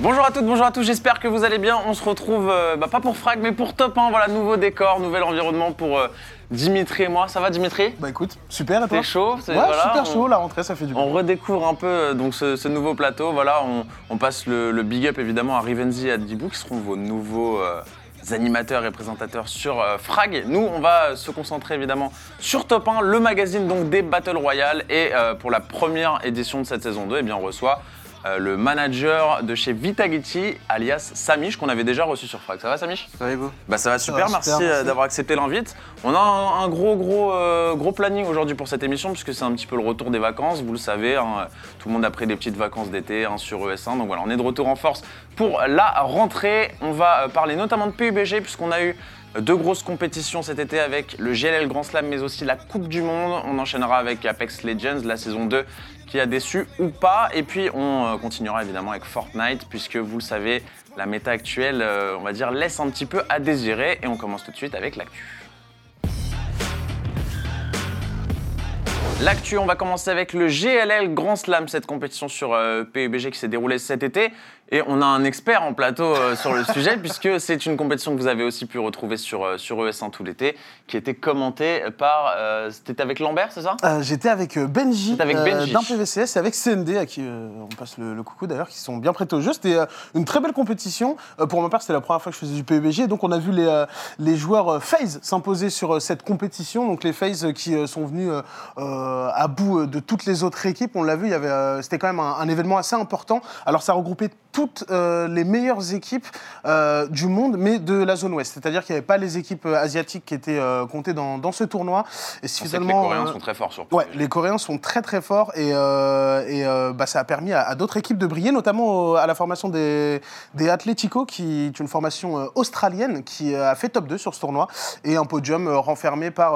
Bonjour à toutes, bonjour à tous, j'espère que vous allez bien. On se retrouve, euh, bah, pas pour Frag, mais pour Top 1. Voilà, nouveau décor, nouvel environnement pour euh, Dimitri et moi. Ça va Dimitri? Bah écoute, super et toi? T'es chaud Ouais, voilà, super on- chaud, la rentrée ça fait du bien. On redécouvre un peu euh, donc ce, ce nouveau plateau. Voilà, on, on passe le, le big up évidemment à Rivenzi et à Dibou qui seront vos nouveaux euh, animateurs et présentateurs sur euh, Frag. Nous, on va se concentrer évidemment sur Top 1, le magazine donc des Battle Royale. Et euh, pour la première édition de cette saison 2, eh bien, on reçoit euh, le manager de chez Vitagichi, alias Samish, qu'on avait déjà reçu sur Frag. Ça va Samish? Ça va et vous bah ça va super, va merci, super, euh, merci. d'avoir accepté l'invite. On a un, un gros gros euh, gros planning aujourd'hui pour cette émission puisque c'est un petit peu le retour des vacances, vous le savez, hein, tout le monde a pris des petites vacances d'été hein, sur ES1, donc voilà, on est de retour en force pour la rentrée. On va parler notamment de PUBG puisqu'on a eu deux grosses compétitions cet été avec le GLL Grand Slam mais aussi la Coupe du Monde. On enchaînera avec Apex Legends, la saison 2 qui a déçu ou pas. Et puis on euh, continuera évidemment avec Fortnite puisque vous le savez, la méta actuelle, euh, on va dire, laisse un petit peu à désirer. Et on commence tout de suite avec l'actu. L'actu, on va commencer avec le GLL Grand Slam, cette compétition sur euh, PUBG qui s'est déroulée cet été. Et on a un expert en plateau euh, sur le sujet, puisque c'est une compétition que vous avez aussi pu retrouver sur, euh, sur ES1 tout l'été, qui était commentée par. euh, C'était avec Lambert, c'est ça? J'étais avec Benji, avec Benji. d'un PVCS et avec CND à qui on passe le, le coucou d'ailleurs, qui sont bien prêtés au jeu. C'était une très belle compétition. Pour ma part, c'était la première fois que je faisais du PUBG. Donc on a vu les, les joueurs FaZe s'imposer sur cette compétition. Donc les FaZe qui sont venus à bout de toutes les autres équipes. On l'a vu, c'était quand même un, un événement assez important. Alors ça regroupait toutes euh, les meilleures équipes euh, du monde, mais de la zone ouest. C'est-à-dire qu'il n'y avait pas les équipes euh, asiatiques qui étaient euh, comptées dans, dans ce tournoi. Et si On sait que les Coréens sont très forts sur Ouais, les Coréens sont très très forts et, et bah, ça a permis à, à d'autres équipes de briller, notamment à la formation des, des Atletico, qui est une formation australienne qui a fait top 2 sur ce tournoi et un podium renfermé par,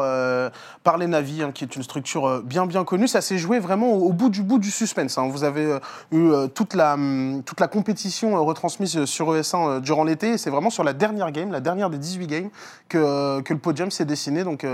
par les Navis, hein, qui est une structure bien bien connue. Ça s'est joué vraiment au, au bout du bout du suspense. hein. Vous avez eu toute, la, hum, toute la compétition euh, retransmise euh, sur ES1 euh, durant l'été et c'est vraiment sur la dernière game, la dernière des 18 games, que, que le podium s'est dessiné. Donc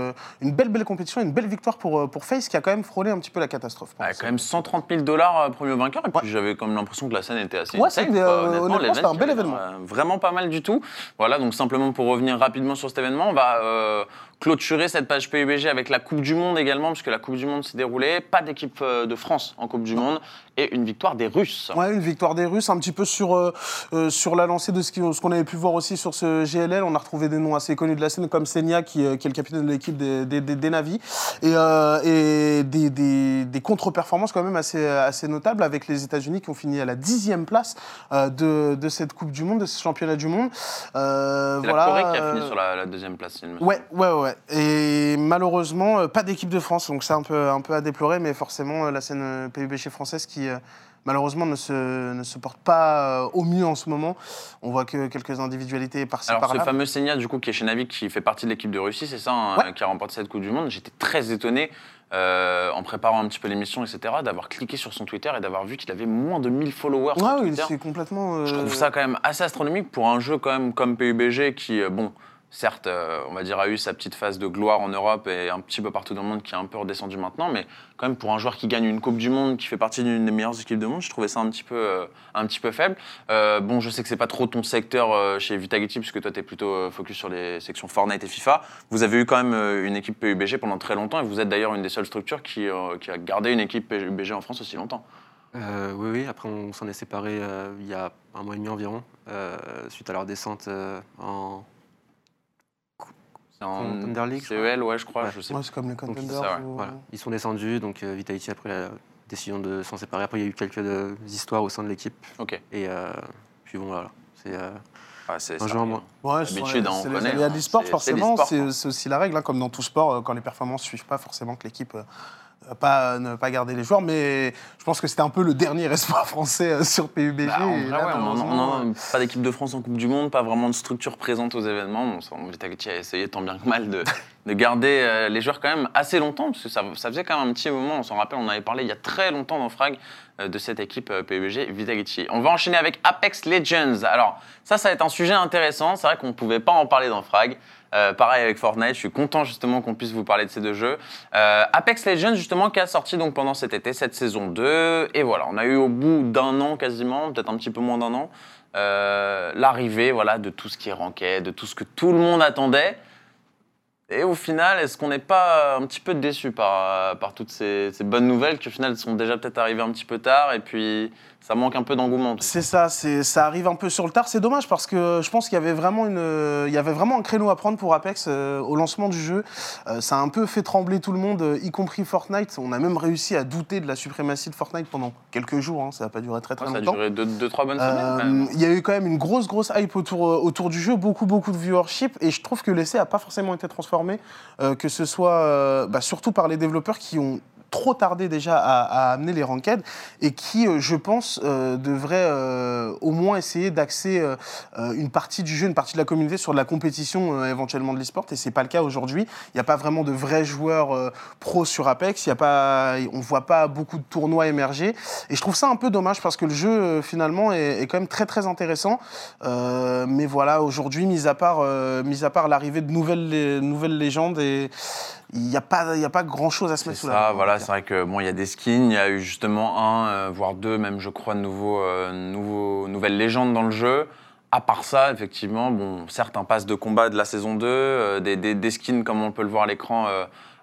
une belle belle compétition, une belle victoire pour, pour FaZe qui a quand même frôlé un petit peu la catastrophe. Ouais, quand même 130 000 dollars premier vainqueur. Et puis Ouais. j'avais comme l'impression que la scène était assez Ouais, c'était, un bel événement. Vraiment pas mal du tout. Voilà, donc simplement pour revenir rapidement sur cet événement, on va euh, clôturer cette page PUBG avec la Coupe du Monde également, puisque la Coupe du Monde s'est déroulée. Pas d'équipe euh, de France en Coupe du Monde et une victoire des Russes. Ouais, une victoire des Russes, un petit peu sur, euh, euh, sur la lancée de ce qu'on avait pu voir aussi sur ce GLL. On a retrouvé des noms assez connus de la scène, comme Senia, qui, euh, qui est le capitaine de l'équipe des, des, des- des Navis. Et, euh, et des, des, des contre-performances quand même assez, assez notables avec les États-Unis qui ont fini à la dixième place euh, de, de cette Coupe du Monde, de ce championnat du monde. Euh, C'est voilà, la Corée qui a fini sur la, la deuxième place. il me semble. Ouais, ouais, ouais. Et malheureusement, euh, pas d'équipe de France, donc c'est un peu, un peu à déplorer, mais forcément, euh, la scène euh, PUBG française qui, malheureusement, ne se, ne se porte pas au mieux en ce moment. On voit que quelques individualités par-ci, Alors, ce par-là. fameux Senia, du coup, qui est chez Navi, qui fait partie de l'équipe de Russie, c'est ça, hein, Ouais. qui a remporté cette Coupe du Monde. J'étais très étonné, euh, en préparant un petit peu l'émission, etc., d'avoir cliqué sur son Twitter et d'avoir vu qu'il avait moins de 1000 followers sur Ouais, oui, Twitter. c'est complètement. euh, Je trouve ça quand même assez astronomique pour un jeu quand même comme PUBG qui, bon, certes, euh, on va dire, a eu sa petite phase de gloire en Europe et un petit peu partout dans le monde qui est un peu redescendu maintenant, mais quand même pour un joueur qui gagne une Coupe du Monde, qui fait partie d'une des meilleures équipes du monde, je trouvais ça un petit peu, euh, un petit peu faible. Euh, bon, je sais que c'est pas trop ton secteur chez Vitagitti, puisque toi, tu es plutôt focus sur les sections Fortnite et FIFA. Vous avez eu quand même une équipe PUBG pendant très longtemps et vous êtes d'ailleurs une des seules structures qui, a gardé une équipe PUBG en France aussi longtemps. Oui, oui. Après, on s'en est séparés il y a un mois et demi environ, suite à leur descente en. C'est en Contender League, je CEL, ouais, je crois, Ouais. je sais Ouais, c'est comme les Donc, ça, ouais. ou- Voilà. Ils sont descendus, donc euh, Vitality a pris la décision de s'en séparer. Après, il y a eu quelques euh, histoires au sein de l'équipe. Ok. Et euh, puis bon, voilà. C'est euh, Ah, c'est un jeu en moins. Ouais, L'habitude, hein, on c'est les connaît, aléas hein. du sport, forcément. C'est aussi la règle, hein, comme dans tout sport, quand les performances ne suivent pas forcément que l'équipe euh, pas, ne pas garder les joueurs, mais je pense que c'était un peu le dernier espoir français euh, sur PUBG. Bah, et là, ouais, on on en- pas d'équipe de France en Coupe du Monde, pas vraiment de structure présente aux événements. Bon, a essayé tant bien que mal de, de garder euh, les joueurs quand même assez longtemps, parce que ça, ça faisait quand même un petit moment, on s'en rappelle, on avait parlé il y a très longtemps dans Frag euh, de cette équipe euh, PUBG Vitality. On va enchaîner avec Apex Legends. Alors ça, ça va être un sujet intéressant, c'est vrai qu'on ne pouvait pas en parler dans Frag. Euh, pareil avec Fortnite, je suis content justement qu'on puisse vous parler de ces deux jeux. Euh, Apex Legends justement qui a sorti donc pendant cet été cette saison 2 et voilà, on a eu au bout d'un an quasiment, peut-être un petit peu moins d'un an, euh, l'arrivée voilà de tout ce qui ranked, de tout ce que tout le monde attendait. Et au final, est-ce qu'on n'est pas un petit peu déçu par, par toutes ces, ces bonnes nouvelles qui au final sont déjà peut-être arrivées un petit peu tard et puis ça manque un peu d'engouement. C'est ça, c'est, ça arrive un peu sur le tard. C'est dommage parce que je pense qu'il y avait vraiment une, il y avait vraiment un créneau à prendre pour Apex euh, au lancement du jeu. Euh, ça a un peu fait trembler tout le monde, euh, y compris Fortnite. On a même réussi à douter de la suprématie de Fortnite pendant quelques jours. hein. Ça n'a pas duré très très Ouais, ça a longtemps. duré 2-3 bonnes semaines. même. Il y a eu quand même une grosse, grosse hype autour, autour du jeu, beaucoup, beaucoup de viewership, et je trouve que l'essai n'a pas forcément été transformé, que ce soit bah, surtout par les développeurs qui ont trop tardé déjà à, à amener les ranked et qui, euh, je pense, euh, devraient euh, au moins essayer d'axer euh, euh, une partie du jeu, une partie de la communauté sur de la compétition euh, éventuellement de l'e-sport et c'est pas le cas aujourd'hui. Il n'y a pas vraiment de vrais joueurs pros sur Apex, il y a pas, on voit pas beaucoup de tournois émerger et je trouve ça un peu dommage parce que le jeu finalement est, est quand même très très intéressant. Mais voilà, aujourd'hui, mis à part, mis à part l'arrivée de nouvelles, nouvelles légendes, et il n'y a pas, il y a pas grand chose à se mettre sous la ça, dent, voilà, en tout c'est vrai que bon, il y a des skins, il y a eu justement un, euh, voire deux, même je crois, de nouveaux, euh, nouveaux, nouvelles légendes dans le jeu. À part ça, effectivement, bon, certes, un pass de combat de la saison 2, euh, des, des- des skins comme on peut le voir à l'écran,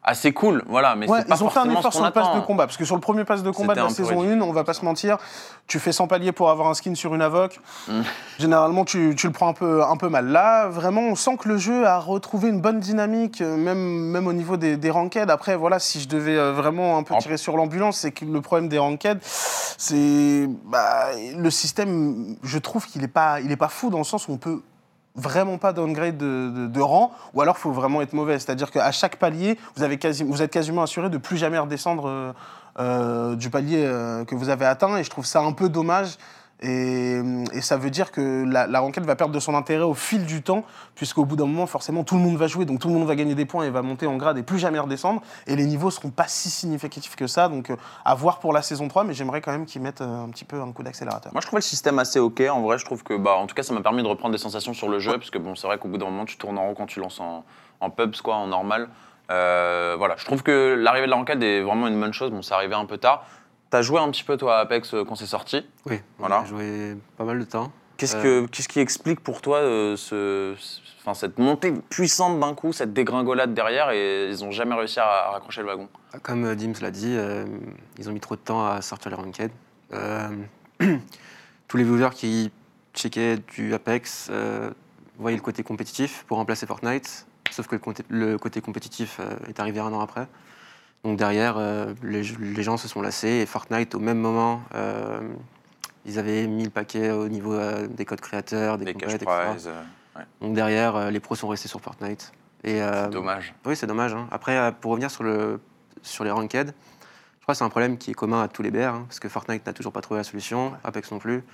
assez cool, voilà, mais Ouais, c'est pas ils ont fait un effort sur le pass attend. de combat, parce que sur le premier pass de combat de la saison ridicule. 1, on va pas se mentir, tu fais 100 paliers pour avoir un skin sur une Avoc. Mm. Généralement, tu, tu le prends un peu, un peu mal. Là, vraiment, on sent que le jeu a retrouvé une bonne dynamique, euh, même, même au niveau des, des ranked. Après, voilà, si je devais euh, vraiment un peu tirer sur l'ambulance, c'est que le problème des ranked, c'est bah, le système, je trouve qu'il n'est pas, il est pas fou dans le sens où on peut vraiment pas downgrade de, rang, ou alors il faut vraiment être mauvais. C'est-à-dire qu'à chaque palier, vous êtes quasiment assuré de plus jamais redescendre euh, euh, du palier euh, que vous avez atteint, et je trouve ça un peu dommage. Et, et ça veut dire que la, la ranked va perdre de son intérêt au fil du temps, puisqu'au bout d'un moment, forcément, tout le monde va jouer, donc tout le monde va gagner des points et va monter en grade et plus jamais redescendre. Et les niveaux seront pas si significatifs que ça, donc euh, à voir pour la saison 3, mais j'aimerais quand même qu'ils mettent euh, un petit peu un coup d'accélérateur. Moi, je trouvais le système assez ok. En vrai, je trouve que, bah, en tout cas, ça m'a permis de reprendre des sensations sur le jeu, parce que bon, c'est vrai qu'au bout d'un moment, tu tournes en rond quand tu lances en, en pubs, quoi, en normal. Euh, voilà, je trouve que l'arrivée de la ranked est vraiment une bonne chose. Bon, c'est arrivé un peu tard. T'as joué un petit peu toi à Apex euh, quand c'est sorti. Oui, Voilà. a joué pas mal de temps. Qu'est-ce Euh. qu'est-ce qui explique pour toi euh, ce, ce- enfin, cette montée puissante d'un coup, cette dégringolade derrière et ils ont jamais réussi à, à raccrocher le wagon? Comme euh, Dims l'a dit, euh, ils ont mis trop de temps à sortir les ranked. Tous les viewers qui checkaient du Apex voyaient le côté compétitif pour remplacer Fortnite, sauf que le, côté- le côté compétitif est arrivé un an après. Donc derrière, euh, les, les gens se sont lassés et Fortnite, au même moment, euh, ils avaient mis le paquet au niveau euh, des codes créateurs, des, Des compètes, etc. Donc derrière, les pros sont restés sur Fortnite. Et, c'est dommage. oui, c'est dommage. hein. Après, pour revenir sur, le, sur les ranked, je crois que c'est un problème qui est commun à tous les BR, hein, parce que Fortnite n'a toujours pas trouvé la solution, Apex non plus.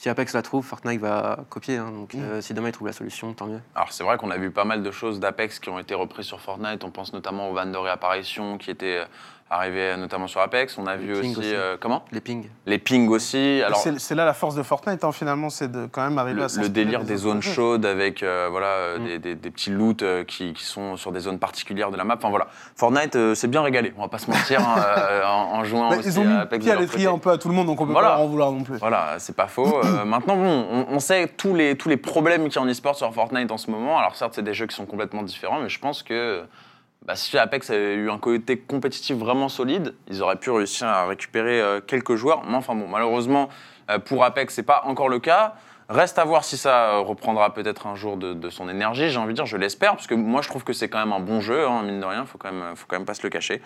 Si Apex la trouve, Fortnite va copier. hein, donc Mm. euh, si demain ils trouvent la solution, tant mieux. Alors c'est vrai qu'on a vu pas mal de choses d'Apex qui ont été reprises sur Fortnite. On pense notamment aux vannes de réapparition qui étaient euh, notamment sur Apex. On a Les vu aussi, euh, comment Les pings. les pings aussi. Alors C'est c'est là la force de Fortnite, hein, finalement, c'est de quand même arriver le, à le délire des zones jeux. chaudes avec euh, voilà Mm. des, des- des petits loots euh, qui, qui sont sur des zones particulières de la map. Enfin voilà, Fortnite euh, s'est bien régalé. On va pas se mentir hein, en, en jouant Bah, aussi ils ont mis à Apex pied à l'étrier un peu à tout le monde, donc on peut Voilà. pas leur en vouloir non plus. Voilà, c'est pas faux. Euh, maintenant, bon, on, on sait tous les, tous les problèmes qu'il y a en e-sport sur Fortnite en ce moment. Alors certes, c'est des jeux qui sont complètement différents, mais je pense que bah, si Apex avait eu un côté compétitif vraiment solide, ils auraient pu réussir à récupérer euh, quelques joueurs. Mais enfin bon, malheureusement, euh, pour Apex, c'est pas encore le cas. Reste à voir si ça euh, reprendra peut-être un jour de, son énergie, j'ai envie de dire, je l'espère, parce que moi je trouve que c'est quand même un bon jeu, hein, mine de rien, faut quand même, faut quand même pas se le cacher.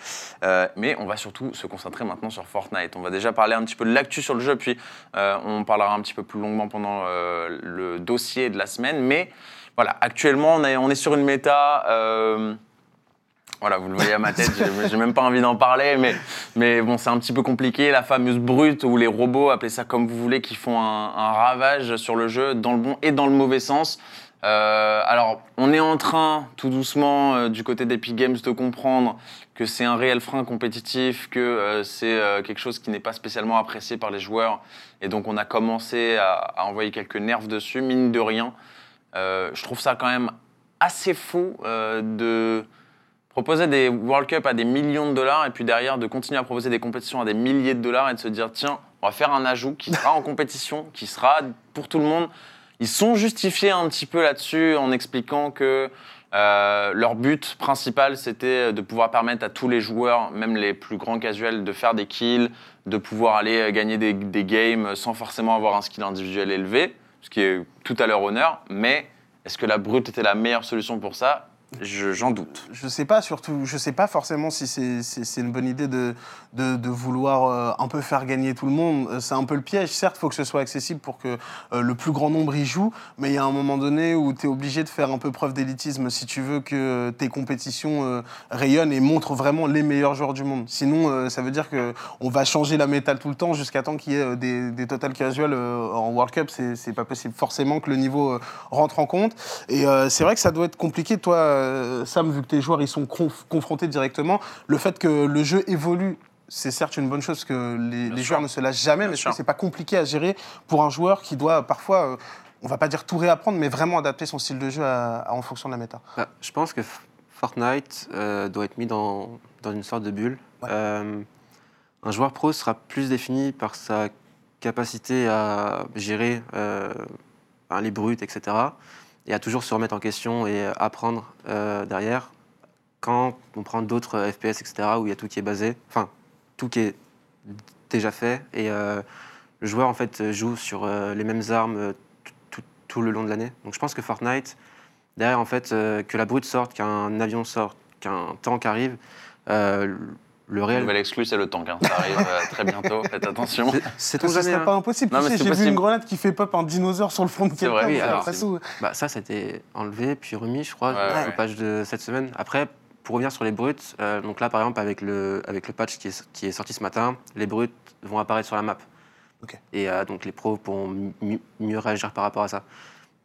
Mais on va surtout se concentrer maintenant sur Fortnite. On va déjà parler un petit peu de l'actu sur le jeu, puis euh, on parlera un petit peu plus longuement pendant le dossier de la semaine. Mais voilà, actuellement, on est, on est sur une méta. Voilà, vous le voyez à ma tête, j'ai- même pas envie d'en parler, mais, mais bon, c'est un petit peu compliqué. La fameuse brute ou les robots, appelez ça comme vous voulez, qui font un, ravage sur le jeu, dans le bon et dans le mauvais sens. Euh, alors, on est en train, tout doucement, euh, du côté d'Epic Games, de comprendre que c'est un réel frein compétitif, que euh, c'est quelque chose qui n'est pas spécialement apprécié par les joueurs. Et donc, on a commencé à, envoyer quelques nerfs dessus, mine de rien. Je trouve ça quand même assez fou de proposer des World Cup à des millions de dollars et puis derrière de continuer à proposer des compétitions à des milliers de dollars et de se dire tiens, on va faire un ajout qui sera en compétition, qui sera pour tout le monde. Ils sont justifiés un petit peu là-dessus en expliquant que euh, leur but principal c'était de pouvoir permettre à tous les joueurs, même les plus grands casuels, de faire des kills, de pouvoir aller gagner des games sans forcément avoir un skill individuel élevé, ce qui est tout à leur honneur. Mais est-ce que la brute était la meilleure solution pour ça? Je- J'en doute. Je sais pas, surtout, je sais pas forcément si c'est une bonne idée de, de, vouloir euh, un peu faire gagner tout le monde. Euh, C'est un peu le piège. Certes, il faut que ce soit accessible pour que euh, le plus grand nombre y joue, mais il y a un moment donné où tu es obligé de faire un peu preuve d'élitisme si tu veux que tes compétitions euh, rayonnent et montrent vraiment les meilleurs joueurs du monde. Sinon, ça veut dire qu'on va changer la métal tout le temps jusqu'à temps qu'il y ait des, des total casual en World Cup. C'est pas possible. Forcément que le niveau rentre en compte. Et c'est vrai que ça doit être compliqué, toi, euh, Sam, vu que tes joueurs ils sont conf- confrontés directement. Le fait que le jeu évolue, c'est certes une bonne chose que les, joueurs ne se lâchent jamais, Bien mais c'est pas compliqué à gérer pour un joueur qui doit parfois, euh, on va pas dire tout réapprendre, mais vraiment adapter son style de jeu à- à- en fonction de la méta. Bah, je pense que Fortnite euh, doit être mis dans, dans une sorte de bulle. Ouais. Euh, un joueur pro sera plus défini par sa capacité à gérer euh, les brutes, etc. Et à toujours se remettre en question et apprendre euh, derrière. Quand on prend d'autres FPS, etc., où il y a tout qui est basé, enfin, tout qui est déjà fait, et euh, le joueur, en fait, joue sur euh, les mêmes armes euh, tout- le long de l'année. Donc je pense que Fortnite, derrière, en fait, euh, que la brute sorte, qu'un avion sorte, qu'un tank arrive, euh, le Le réel. nouvel exclu, c'est le tank. hein. Ça arrive euh, très bientôt, faites attention. C'est- C'est Ce ton jamais. pas impossible. Non, tu mais sais, j'ai vu une grenade qui fait pop un dinosaure sur le front de C'est quelqu'un. vrai, oui, alors, Bah, ça, c'était enlevé puis remis, je crois, Ouais, au ouais. patch de cette semaine. Après, pour revenir sur les brutes, euh, donc là, par exemple, avec le, avec le patch qui est, qui est sorti ce matin, les brutes vont apparaître sur la map. Ok. Et euh, donc, les pros pourront mi- mieux réagir par rapport à ça.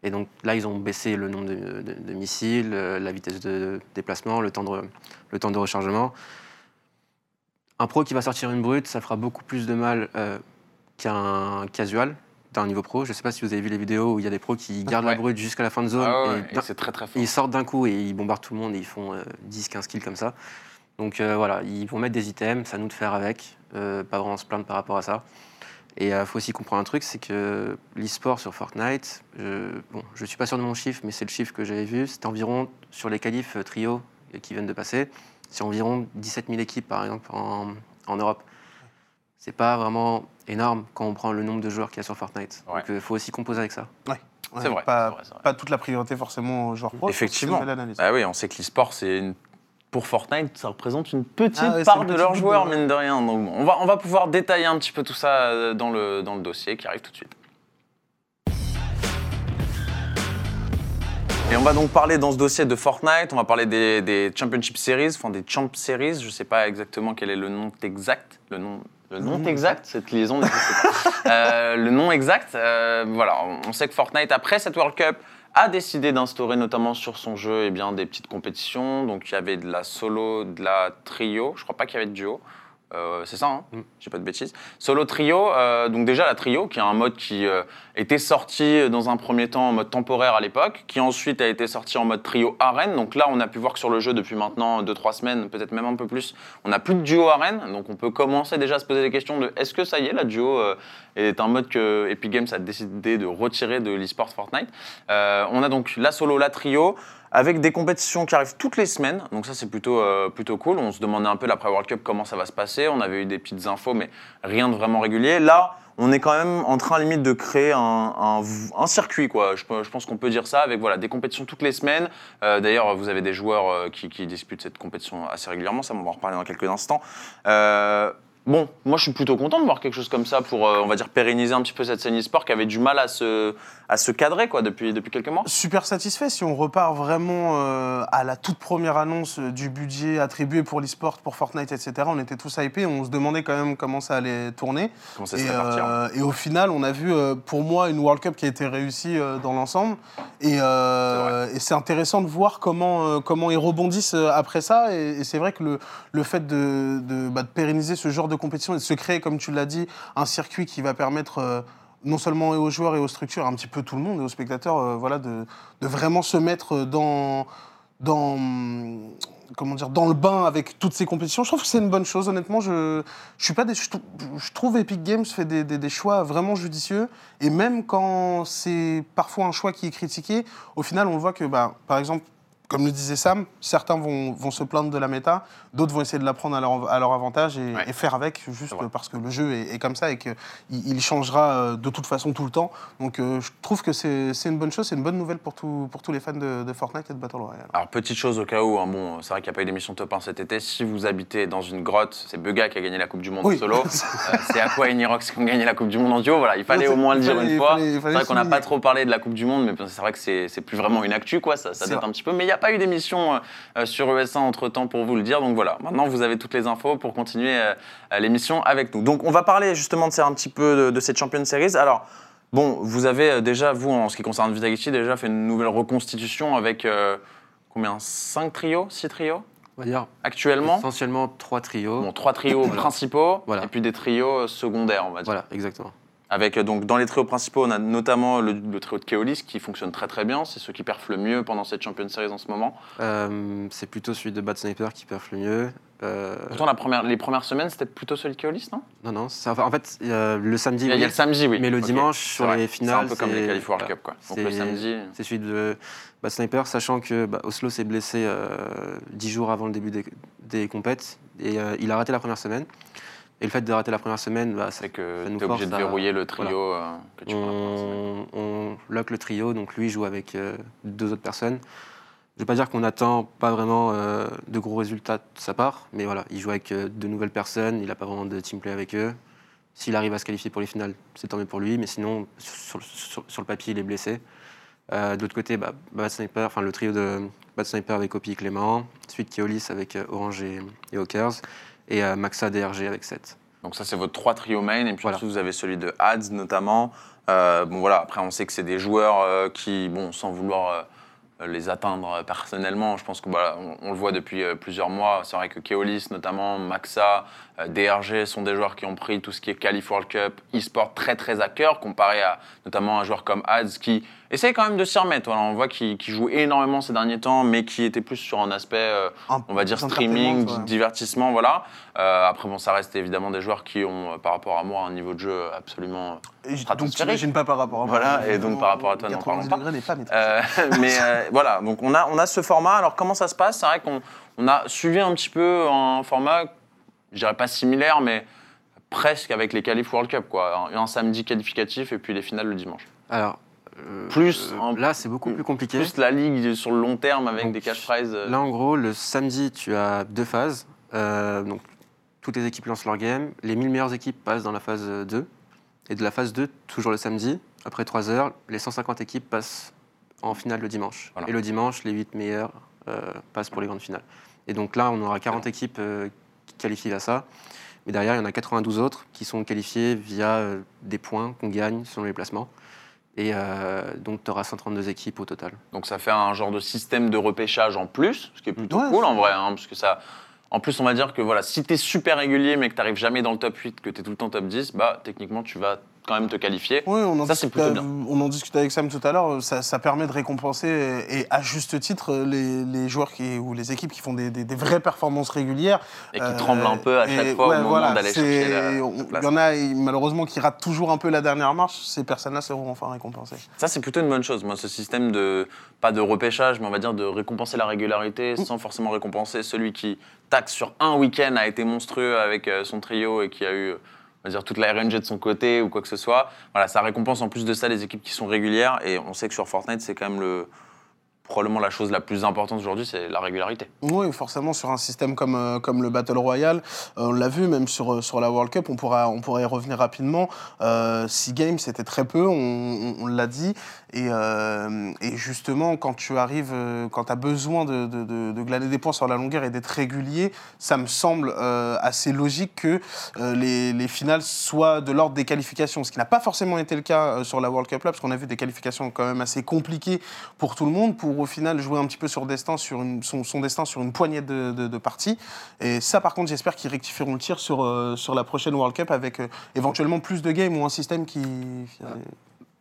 Et donc là, ils ont baissé le nombre de, de- de missiles, euh, la vitesse de déplacement, le temps de, le temps de rechargement. Un pro qui va sortir une brute, ça fera beaucoup plus de mal euh, qu'un casual d'un niveau pro. Je ne sais pas si vous avez vu les vidéos où il y a des pros qui gardent Ouais. la brute jusqu'à la fin de zone Ah ouais, et et d'un- c'est très très fort. ils sortent d'un coup et ils bombardent tout le monde et ils font 10-15 kills comme ça. Donc euh, voilà, ils vont mettre des items, c'est à nous de faire avec, euh, pas vraiment se plaindre par rapport à ça. Et il faut aussi comprendre un truc, c'est que l'e-sport sur Fortnite, je, bon, je suis pas sûr de mon chiffre, mais c'est le chiffre que j'avais vu, c'était environ, sur les qualifs euh, trio euh, qui viennent de passer, c'est environ 17 000 équipes par exemple en, en Europe. C'est pas vraiment énorme quand on prend le nombre de joueurs qu'il y a sur Fortnite. Ouais. Donc il faut aussi composer avec ça. Ouais, C'est vrai, Pas, c'est vrai, c'est vrai. pas toute la priorité forcément aux joueurs pro. Effectivement. Bah oui, on sait que l'e-sport, c'est une... pour Fortnite, ça représente une petite Ah ouais, part une de petite leurs joueurs, mine de rien. Donc on va, on va pouvoir détailler un petit peu tout ça euh, dans le, dans le dossier qui arrive tout de suite. Et on va donc parler dans ce dossier de Fortnite, on va parler des, des Championship Series, enfin des Champ Series, je ne sais pas exactement quel est le nom exact, le nom, le nom nom exact, cette liaison. Euh, le nom exact, euh, voilà, on- sait que Fortnite, après cette World Cup, a décidé d'instaurer notamment sur son jeu eh bien, des petites compétitions. Donc il y avait de la solo, de la trio, je crois pas qu'il y avait de duo. Euh, c'est ça, hein Mm. j'ai pas de bêtises. Solo trio, euh, donc déjà la trio, qui est un mode qui était sorti dans un premier temps en mode temporaire à l'époque, qui ensuite a été sorti en mode trio arène. Donc là, on a pu voir que sur le jeu depuis maintenant 2-3 semaines, peut-être même un peu plus, on n'a plus de duo arène. Donc on peut commencer déjà à se poser des questions de est-ce que ça y est, la duo euh, est un mode que Epic Games a décidé de retirer de l'e-sport Fortnite. Euh, on a donc la solo, la trio, avec des compétitions qui arrivent toutes les semaines. Donc ça, c'est plutôt, euh, plutôt cool. On se demandait un peu l'après World Cup comment ça va se passer. On avait eu des petites infos, mais rien de vraiment régulier. Là, on est quand même en train limite de créer un, circuit, quoi. Je, pense qu'on peut dire ça avec voilà des compétitions toutes les semaines. Euh, D'ailleurs, vous avez des joueurs euh, qui, qui disputent cette compétition assez régulièrement. Ça, on va en reparler dans quelques instants. Euh, bon, moi je suis plutôt content de voir quelque chose comme ça pour, euh, on va dire, pérenniser un petit peu cette scène e-sport qui avait du mal à se, à se cadrer quoi, depuis, depuis quelques mois. Super satisfait si on repart vraiment euh, à la toute première annonce euh, du budget attribué pour l'e-sport, pour Fortnite, etc. On était tous hypés, on se demandait quand même comment ça allait tourner. Comment ça Et, serait parti hein. et au final, on a vu, pour moi, une World Cup qui a été réussie dans l'ensemble. Et, et c'est intéressant de voir comment, comment ils rebondissent après ça. Et, et c'est vrai que le, le fait de, de, bah, de pérenniser ce genre de compétition et de se créer, comme tu l'as dit, un circuit qui va permettre euh, non seulement aux joueurs et aux structures, un petit peu tout le monde et aux spectateurs, euh, voilà, de, de vraiment se mettre dans, dans, comment dire, dans le bain avec toutes ces compétitions. Je trouve que c'est une bonne chose, honnêtement. Je, je, suis pas je trouve Epic Games fait des, des- des choix vraiment judicieux. Et même quand c'est parfois un choix qui est critiqué, au final, on voit que, bah, par exemple, comme le disait Sam, certains vont, vont se plaindre de la méta, d'autres vont essayer de la prendre à leur, à leur avantage et, Ouais. et faire avec, juste parce que le jeu est, est comme ça et qu'il il changera euh, de toute façon tout le temps. Donc euh, je trouve que c'est une bonne chose, c'est une bonne nouvelle pour, tout- pour tous les fans de, de Fortnite et de Battle Royale. Alors, petite chose au cas où, hein, bon, c'est vrai qu'il n'y a pas eu d'émission top 1 cet été. Si vous habitez dans une grotte, c'est Bugga qui a gagné la Coupe du Monde Oui. solo. Euh, c'est Aqua et Nirox qui ont gagné la Coupe du Monde en duo. Voilà, il fallait Non, au moins le dire fallait- une fois. C'est vrai qu'on n'a pas trop parlé de la Coupe du Monde, mais c'est vrai que c'est plus vraiment une actu, quoi. Ça, ça date vrai. un petit peu. Mais il n'y a pas eu d'émission euh, euh, sur ES1 entre temps pour vous le dire. Donc voilà, maintenant vous avez toutes les infos pour continuer euh, l'émission avec nous. Donc on va parler justement de ça un petit peu de, de cette Champion Series. Alors. Bon, vous avez déjà, vous, en ce qui concerne Vitality, déjà fait une nouvelle reconstitution avec euh, combien? 5 trios? 6 trios? On va dire Actuellement? Essentiellement trois trios. Bon, trois trios principaux Voilà. et puis des trios secondaires, on va dire. Voilà, exactement. Avec euh, donc dans les trios principaux, on a notamment le, le trio de Keolis qui fonctionne très très bien. C'est ceux qui perfent le mieux pendant cette Champion Series en ce moment. Euh, c'est plutôt celui de Bad Sniper qui perf le mieux. Euh, Pourtant, la première, les premières semaines, c'était plutôt celui de Keolis, non? Non, non, en fait, a le samedi, il y, a, y le samedi, oui. mais le dimanche, sur vrai. les finales, C'est un peu comme les World voilà. Cup, quoi. Donc le C'est- samedi. c'est celui de Bad Sniper, sachant que bah, Oslo s'est blessé euh, dix jours avant le début des, des compètes et euh, il a raté la première semaine. Et le fait de rater la première semaine, bah, ça C'est que tu es obligé de à- verrouiller le trio euh, que tu prends la première semaine. on, lock le trio, donc lui joue avec euh, deux autres personnes. Je ne vais pas dire qu'on attend pas vraiment euh, de gros résultats de sa part, mais voilà, il joue avec euh, de nouvelles personnes, il n'a pas vraiment de team play avec eux. S'il arrive à se qualifier pour les finales, c'est tant mieux pour lui, mais sinon, sur, sur- sur le papier, il est blessé. De l'autre côté, bah, Bad Sniper, enfin le trio de Bad Sniper avec Opi et Clément, suite Keolis avec Orange et, et Hawkers, et euh, Maxa DRG avec 7. Donc ça, c'est votre trois trio main. Et puis Voilà. ensuite, vous avez celui de Ads notamment. Euh, bon voilà, après, on sait que c'est des joueurs euh, qui, bon, sans vouloir les atteindre euh, personnellement, je pense qu'on on, on le voit depuis euh, plusieurs mois. C'est vrai que Keolis notamment, Maxa, euh, DRG sont des joueurs qui ont pris tout ce qui est Calif World Cup, e-sport très très à cœur, comparé à notamment un joueur comme Ads qui essaye quand même de s'y remettre. Voilà, on voit qu'il joue énormément ces derniers temps, mais qui était plus sur un aspect... euh, on va dire streaming, ouais. divertissement, voilà. Euh, après, bon, ça reste évidemment des joueurs qui ont, euh, par rapport à moi, un niveau de jeu absolument. Donc t'imagines pas par rapport à moi. Voilà, et donc par rapport à toi, n'en 90 parlons pas. pas. Euh, mais euh, voilà, donc on a, on a ce format. Alors, comment ça se passe? C'est vrai qu'on on a suivi un petit peu un format, je dirais pas similaire, mais presque avec les qualifs World Cup, quoi. Un, un samedi qualificatif et puis les finales le dimanche. Alors, euh, Plus euh, un- là, c'est beaucoup plus compliqué. Plus la ligue sur le long terme avec Donc, des cash prizes. Là, en gros, le samedi, tu as deux phases. Euh, donc, toutes les équipes lancent leur game. Les 1000 meilleures équipes passent dans la phase 2. Et de la phase 2, toujours le samedi, après 3 heures, les 150 équipes passent en finale le dimanche. Voilà. Et le dimanche, les 8 meilleures euh, passent pour les grandes finales. Et donc là, on aura 40 équipes euh, qui qualifient à ça. Mais derrière, il y en a 92 autres qui sont qualifiées via euh, des points qu'on gagne selon les placements. Et euh, donc, tu auras 132 équipes au total. Donc ça fait un genre de système de repêchage en plus, ce qui est plutôt Ouais. cool en vrai, hein, parce que ça. En plus, on va dire que voilà, si tu super régulier mais que tu n'arrives jamais dans le top 8, que tu es tout le temps top 10, bah techniquement tu vas quand même te qualifier. Oui, on en, Ça, plutôt on en discutait avec Sam tout à l'heure. Ça, ça permet de récompenser, et, à juste titre, les, les joueurs qui, ou les équipes qui font des, des- des vraies performances régulières. Et qui Euh, tremblent un peu à chaque et fois ouais, au moment voilà, d'aller chercher la. Il y en a, malheureusement, qui ratent toujours un peu la dernière marche. Ces personnes-là seront enfin récompensées. Ça, c'est plutôt une bonne chose. Moi, ce système de, pas de repêchage, mais on va dire de récompenser la régularité sans forcément récompenser celui qui, taxe sur un week-end, a été monstrueux avec euh, son trio et qui a eu, on va dire, toute la RNG de son côté ou quoi que ce soit. Voilà, ça récompense en plus de ça les équipes qui sont régulières. Et on sait que sur Fortnite, c'est quand même le probablement la chose la plus importante aujourd'hui, c'est la régularité. Oui, forcément, sur un système comme, euh, comme le Battle Royale, euh, on l'a vu, même sur, euh, sur la World Cup, on, pourra, on pourrait y revenir rapidement. Six games, c'était très peu, on, l'a dit. Et, justement, quand tu arrives, quand tu as besoin de, de, de- glaner des points sur la longueur et d'être régulier, ça me semble assez logique que les, les finales soient de l'ordre des qualifications, ce qui n'a pas forcément été le cas sur la World Cup là, parce qu'on a vu des qualifications quand même assez compliquées pour tout le monde, pour au final jouer un petit peu sur destin, sur une, son, son destin sur une poignée de, de- de parties. Et ça, par contre, j'espère qu'ils rectifieront le tir sur, euh, sur la prochaine World Cup avec euh, éventuellement plus de games ou un système qui.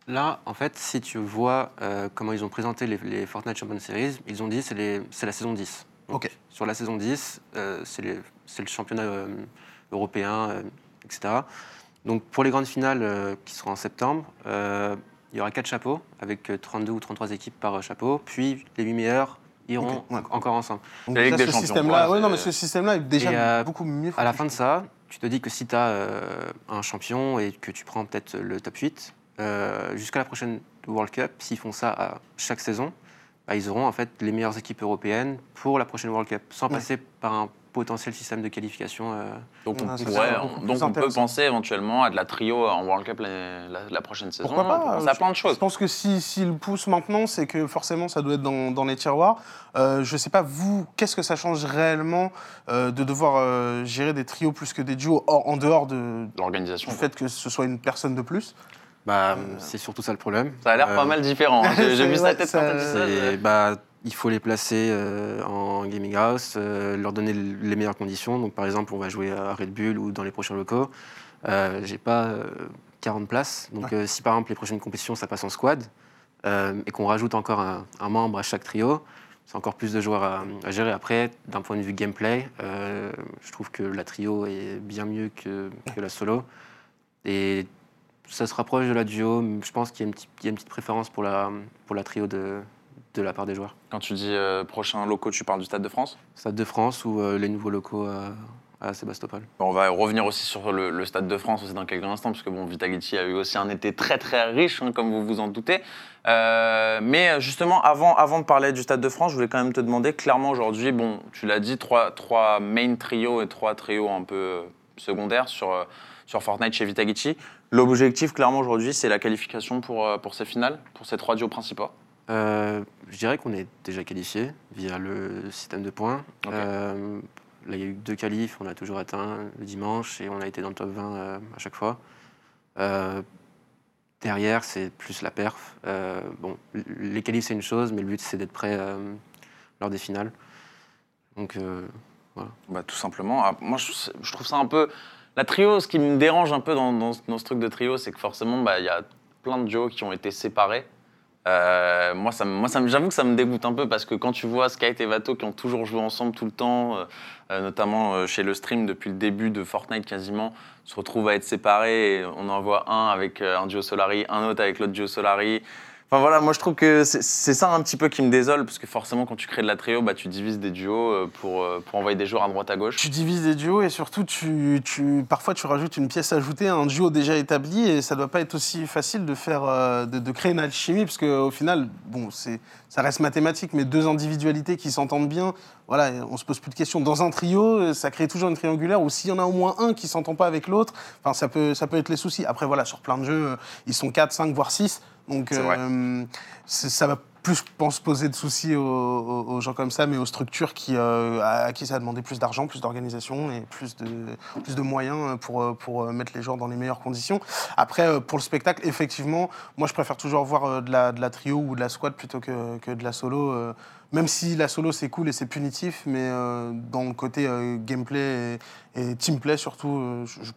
Là, en fait, si tu vois euh, comment ils ont présenté les, les Fortnite Champions Series, ils ont dit c'est les- c'est la saison 10. Donc, Ok. Sur la saison 10, euh, c'est le championnat européen, etc. Donc pour les grandes finales qui seront en septembre, il y aura quatre chapeaux avec euh, 32 ou 33 équipes par euh, chapeau. Puis les 8 meilleurs iront ouais. encore ensemble. Donc La Ligue déjà, des ce système-là, ouais, ouais, non, mais ce système-là est déjà euh, beaucoup mieux. À la fin de ça, tu te dis que si tu as un champion et que tu prends peut-être le top 8, euh, jusqu'à la prochaine World Cup, s'ils font ça à chaque saison, bah, ils auront en fait les meilleures équipes européennes pour la prochaine World Cup, sans Ouais. passer par un potentiel système de qualification. euh. Donc on, Ouais, plus donc on peut penser éventuellement à de la trio en World Cup la, la- la prochaine saison. Pourquoi On peut pas à je- plein de choses. Je pense que si- s'ils le poussent maintenant, c'est que forcément ça doit être dans, dans les tiroirs. Euh, je sais pas, vous, qu'est-ce que ça change réellement euh, de devoir euh, gérer des trios plus que des duos hors- en dehors de, L'organisation. du fait que ce soit une personne de plus? Bah, C'est surtout ça le problème. Ça a l'air Euh, pas mal différent. hein. J'ai vu sa tête ça- quand ça. Il faut les placer euh, en gaming house, euh, leur donner les meilleures conditions. Donc, par exemple, on va jouer à Red Bull ou dans les prochains locaux. Euh, J'ai pas euh, 40 places. Donc, euh, si par exemple les prochaines compétitions ça passe en squad euh, et qu'on rajoute encore un, un membre à chaque trio, c'est encore plus de joueurs à, à gérer. Après, d'un point de vue gameplay, euh, je trouve que la trio est bien mieux que, que la solo. Et ça se rapproche de la duo. Je pense qu'il y, a une petite- il y a une petite préférence pour la, pour la trio de, de la part des joueurs. Quand tu dis euh, prochain locaux, tu parles du Stade de France? Stade de France ou euh, les nouveaux locaux à, à Sébastopol. On va revenir aussi sur le, le Stade de France aussi dans quelques instants, parce que bon, a eu aussi un été très très riche, hein, comme vous vous en doutez. Euh, mais justement, avant, avant de parler du Stade de France, je voulais quand même te demander, clairement aujourd'hui, bon, tu l'as dit, trois, trois main trios et trois trios un peu euh, secondaires sur, euh, sur Fortnite chez Vitagici. L'objectif, clairement, aujourd'hui, c'est la qualification pour, euh, pour ces finales, pour ces trois duos principaux? Euh, je dirais qu'on est déjà qualifié via le système de points. Euh, là, il y a eu deux qualifs, on a toujours atteint le dimanche et on a été dans le top 20 euh, à chaque fois. Derrière, c'est plus la perf. Bon, les qualifs, c'est une chose, mais le but, c'est d'être prêt lors des finales. Donc, Bah, tout simplement. Ah, moi, je, je trouve ça un peu. La trio, ce qui me dérange un peu dans, dans ce- dans ce truc de trio, c'est que forcément, bah, il y a plein de duos qui ont été séparés. Euh, moi, j'avoue que ça me dégoûte un peu parce que quand tu vois Skype et Vato qui ont toujours joué ensemble tout le temps, euh, euh, notamment chez le stream depuis le début de Fortnite quasiment, se retrouvent à être séparés et on en voit un avec un duo Solari, un autre avec l'autre duo Solari. Enfin voilà, moi je trouve que c'est ça un petit peu qui me désole parce que forcément quand tu crées de la trio, bah, tu divises des duos euh, pour, euh, pour envoyer des joueurs à droite à gauche. Tu divises des duos et surtout, tu, tu, parfois, tu rajoutes une pièce ajoutée à un duo déjà établi et ça doit pas être aussi facile de, faire, euh, de, de créer une alchimie parce qu'au final, bon, ça reste mathématique, mais deux individualités qui s'entendent bien, voilà, on se pose plus de questions. Dans un trio, ça crée toujours une triangulaire où s'il y en a au moins un qui s'entend pas avec l'autre, enfin, ça peut, ça peut être les soucis. Après, voilà, sur plein de jeux, ils sont 4, 5, voire 6. Donc, euh, ça va plus, je pense, poser de soucis aux, gens comme ça, mais aux structures qui, euh, à, qui ça a demandé plus d'argent, plus d'organisation et plus de, plus de moyens pour, euh, pour euh, mettre les joueurs dans les meilleures conditions. Après, pour le spectacle, effectivement, moi, je préfère toujours voir de, la, de la trio ou de la squad plutôt que, que de la solo. euh, même si la solo, c'est cool et c'est punitif, mais dans le côté gameplay et, et teamplay, surtout, je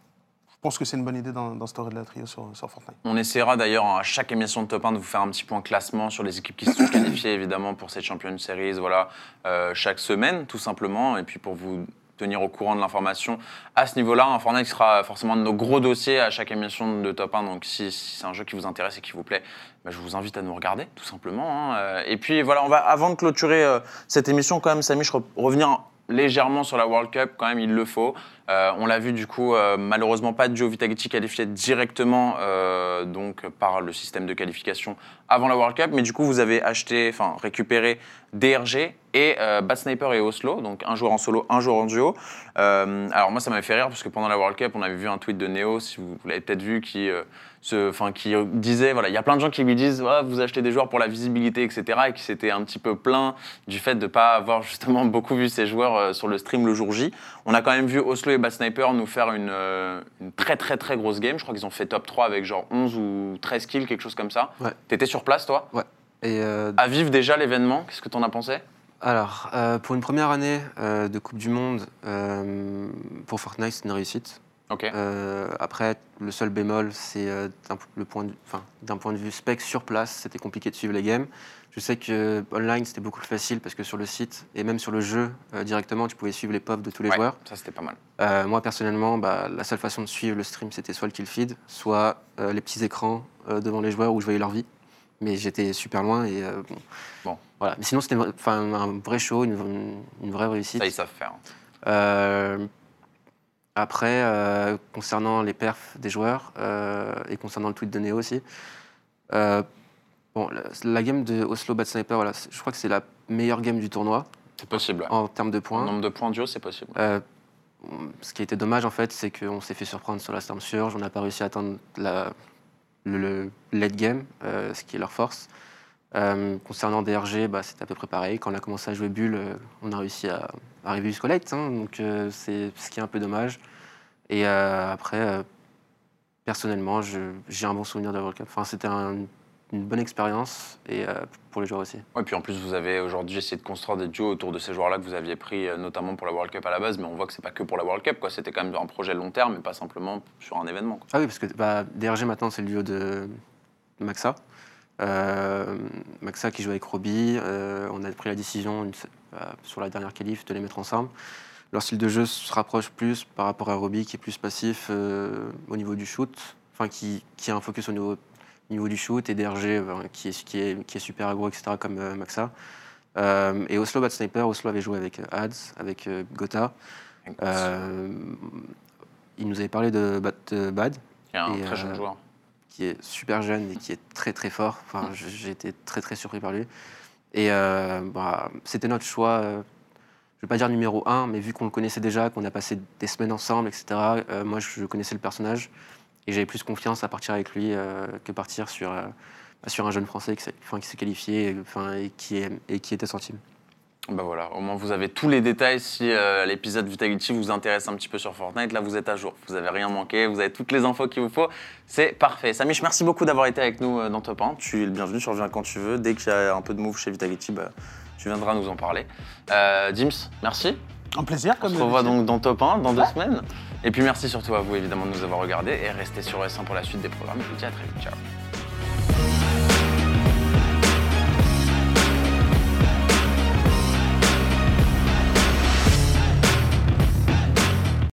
pense que c'est une bonne idée d'in- d'instaurer de la trio sur, sur Fortnite. On essaiera d'ailleurs à chaque émission de Top 1 de vous faire un petit point classement sur les équipes qui se sont qualifiées évidemment pour cette Champion Series, voilà, euh, chaque semaine tout simplement, et puis pour vous tenir au courant de l'information à ce niveau-là. Un Fortnite sera forcément de nos gros dossiers à chaque émission de Top 1, donc si, si c'est un jeu qui vous intéresse et qui vous plaît, bah, je vous invite à nous regarder tout simplement. hein. Euh, Et puis voilà, on va avant de clôturer euh, cette émission quand même, Samy, je re- revenir légèrement sur la World Cup, quand même il le faut. Euh, on l'a vu du coup, euh, malheureusement pas Joe Vitality qualifié directement euh, donc par le système de qualification avant la World Cup, mais du coup vous avez acheté, enfin récupéré DRG et Bad Sniper et Oslo, donc un joueur en solo, un joueur en duo. Alors moi ça m'avait fait rire parce que pendant la World Cup on avait vu un tweet de Neo, si vous, l'avez peut-être vu, qui enfin qui disait voilà il y a plein de gens qui lui disent vous achetez des joueurs pour la visibilité etc et qui s'était un petit peu plaint du fait de pas avoir justement beaucoup vu ces joueurs sur le stream le jour J. On a quand même vu Oslo et Bad Sniper nous faire une, euh, une très très très grosse game. Je crois qu'ils ont fait top 3 avec genre 11 ou 13 kills, quelque chose comme ça. Ouais. T'étais sur place toi Et euh, À vivre déjà l'événement, qu'est-ce que t'en as pensé? Alors, euh, pour une première année euh, de Coupe du Monde, euh, pour Fortnite, c'est une réussite. Euh, après, le seul bémol, c'est euh, d'un point de- point vue spec sur place, c'était compliqué de suivre les games. Je sais que online, c'était beaucoup plus facile parce que sur le site et même sur le jeu euh, directement, tu pouvais suivre les pofs de tous les Ouais, joueurs. Ça c'était pas mal. Moi, personnellement, bah, la seule façon de suivre le stream, c'était soit le kill feed, soit les petits écrans devant les joueurs où je voyais leur vie. Mais j'étais super loin et bon. Bon. Voilà. Mais sinon, c'était un vrai show, une, une- une vraie réussite. Ça ils savent faire. Après, euh, concernant les perfs des joueurs euh, et concernant le tweet de Neo aussi, euh, bon, la, la game de Oslo Bad Sniper, voilà, je crois que c'est la meilleure game du tournoi C'est possible. ouais. en termes de En points. nombre de points duo, c'est possible. Ce qui a été dommage en fait, c'est qu'on s'est fait surprendre sur la Storm Surge, on n'a pas réussi à atteindre la, le, le late game, ce qui est leur force. Euh, concernant DRG, bah, c'était à peu près pareil. Quand on a commencé à jouer Bulle, euh, on a réussi à arriver jusqu'au late, hein, donc euh, c'est ce qui est un peu dommage. Et après, personnellement, j'ai un bon souvenir de la World Cup. Enfin, c'était un- une bonne expérience et pour les joueurs aussi. Ouais, puis en plus, vous avez aujourd'hui essayé de construire des duos autour de ces joueurs-là que vous aviez pris notamment pour la World Cup à la base, mais on voit que c'est pas que pour la World Cup. C'était quand même un projet long terme, mais pas simplement sur un événement. quoi. Ah oui, parce que bah, DRG maintenant, c'est le duo de Maxa. Euh, Maxa qui joue avec Roby. euh, on a pris la décision une- euh, sur la dernière qualif de les mettre ensemble. Leur style de jeu se rapproche plus par rapport à Roby qui est plus passif au niveau du shoot, enfin qui, qui a un focus au niveau, niveau du shoot, et DRG qui, est, qui, est, qui est super aggro, etc. comme Maxa. Euh, et Oslo Bad Sniper, Oslo avait joué avec Ads, avec euh, Gotha. Euh, il nous avait parlé de Bad, de Bad Il y a un et, très jeune joueur. Qui est super jeune et qui est très très fort. Enfin, j- j'ai été très très surpris par lui. Et euh, bah, c'était notre choix, euh, je ne vais pas dire numéro un, mais vu qu'on le connaissait déjà, qu'on a passé des semaines ensemble, etc., euh, moi je connaissais le personnage et j'avais plus confiance à partir avec lui que partir sur, bah, sur un jeune Français qui s'est enfin, qui s'est qualifié et, enfin, et, qui est, et qui était sorti. Bah voilà, au moins vous avez tous les détails si euh, l'épisode Vitality vous intéresse un petit peu sur Fortnite. Là, vous êtes à jour, vous avez rien manqué, vous avez toutes les infos qu'il vous faut. C'est parfait. Samish, merci beaucoup d'avoir été avec nous euh, dans Top 1. Tu es le bienvenu, tu reviens quand tu veux. Dès qu'il y a un peu de move chez Vitality, bah, tu viendras nous en parler. Euh, Dims, merci. Un plaisir, On comme se revoit donc dans Top 1 dans deux semaines. Et puis merci surtout à vous évidemment de nous avoir regardés et restez sur S1 pour la suite des programmes. Je vous dis à très vite. Ciao.